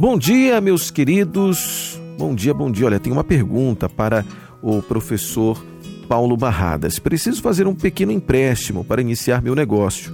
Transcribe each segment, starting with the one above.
Bom dia, meus queridos. Bom dia, bom dia. Olha, tem uma pergunta para o professor Paulo Barradas. Preciso fazer um pequeno empréstimo para iniciar meu negócio.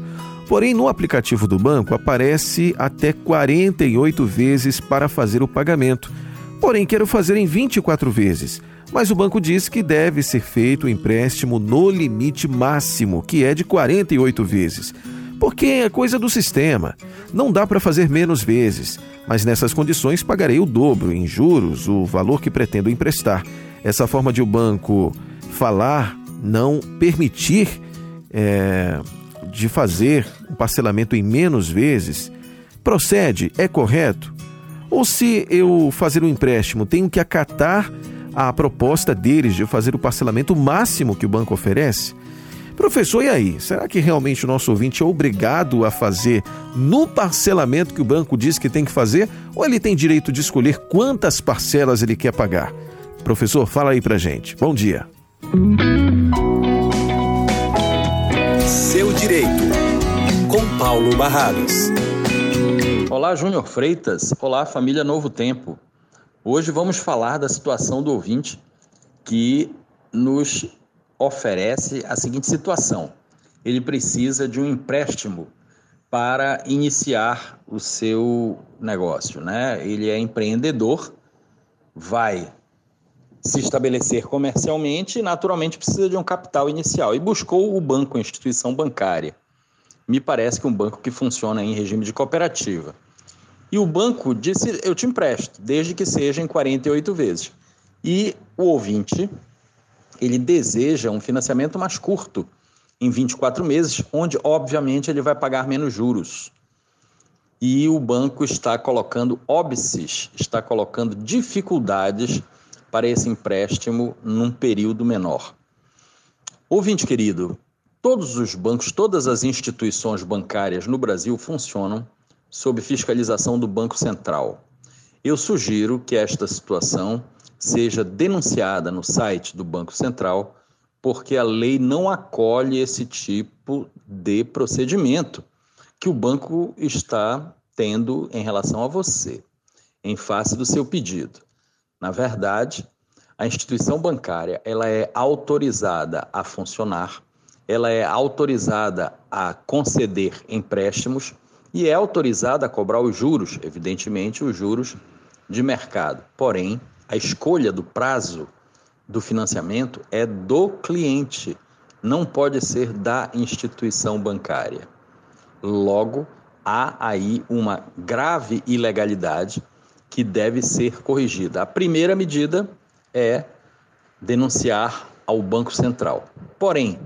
Porém, no aplicativo do banco aparece até 48 vezes para fazer o pagamento. Porém, quero fazer em 24 vezes. Mas o banco diz que deve ser feito o empréstimo no limite máximo, que é de 48 vezes. Porque é coisa do sistema. Não dá para fazer menos vezes mas nessas condições pagarei o dobro em juros o valor que pretendo emprestar. Essa forma de o banco falar, não permitir é, de fazer um parcelamento em menos vezes, procede, é correto? Ou se eu fazer um empréstimo, tenho que acatar a proposta deles de fazer o parcelamento máximo que o banco oferece? Professor, e aí? Será que realmente o nosso ouvinte é obrigado a fazer no parcelamento que o banco diz que tem que fazer? Ou ele tem direito de escolher quantas parcelas ele quer pagar? Professor, fala aí pra gente. Bom dia. Seu Direito, com Paulo Barrados. Olá, Júnior Freitas. Olá, família Novo Tempo. Hoje vamos falar da situação do ouvinte que nos oferece a seguinte situação: ele precisa de um empréstimo para iniciar o seu negócio, né? Ele é empreendedor, vai se estabelecer comercialmente e naturalmente precisa de um capital inicial e buscou o banco, a instituição bancária. Me parece que um banco que funciona em regime de cooperativa. E o banco disse: "Eu te empresto, desde que seja em 48 vezes". E o ouvinte ele deseja um financiamento mais curto, em 24 meses, onde obviamente ele vai pagar menos juros. E o banco está colocando óbices, está colocando dificuldades para esse empréstimo num período menor. Ouvinte querido, todos os bancos, todas as instituições bancárias no Brasil funcionam sob fiscalização do Banco Central. Eu sugiro que esta situação seja denunciada no site do Banco Central, porque a lei não acolhe esse tipo de procedimento que o banco está tendo em relação a você, em face do seu pedido. Na verdade, a instituição bancária ela é autorizada a funcionar, ela é autorizada a conceder empréstimos e é autorizada a cobrar os juros, evidentemente os juros de mercado. Porém, a escolha do prazo do financiamento é do cliente, não pode ser da instituição bancária. Logo, há aí uma grave ilegalidade que deve ser corrigida. A primeira medida é denunciar ao Banco Central. Porém,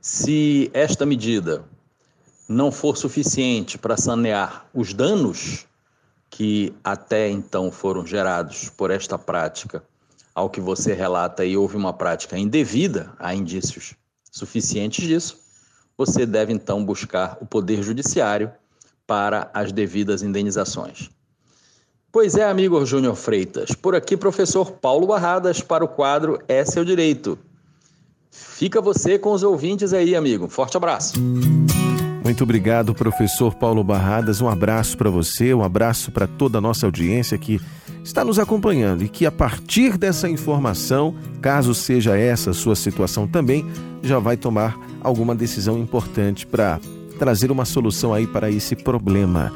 se esta medida não for suficiente para sanear os danos que até então foram gerados por esta prática, ao que você relata e houve uma prática indevida, há indícios suficientes disso, você deve então buscar o Poder Judiciário para as devidas indenizações. Pois é, amigo Júnior Freitas, por aqui professor Paulo Barradas para o quadro É Seu Direito. Fica você com os ouvintes aí, amigo. Forte abraço. Muito obrigado, professor Paulo Barradas. Um abraço para você, um abraço para toda a nossa audiência que está nos acompanhando e que a partir dessa informação, caso seja essa a sua situação também, já vai tomar alguma decisão importante para trazer uma solução aí para esse problema.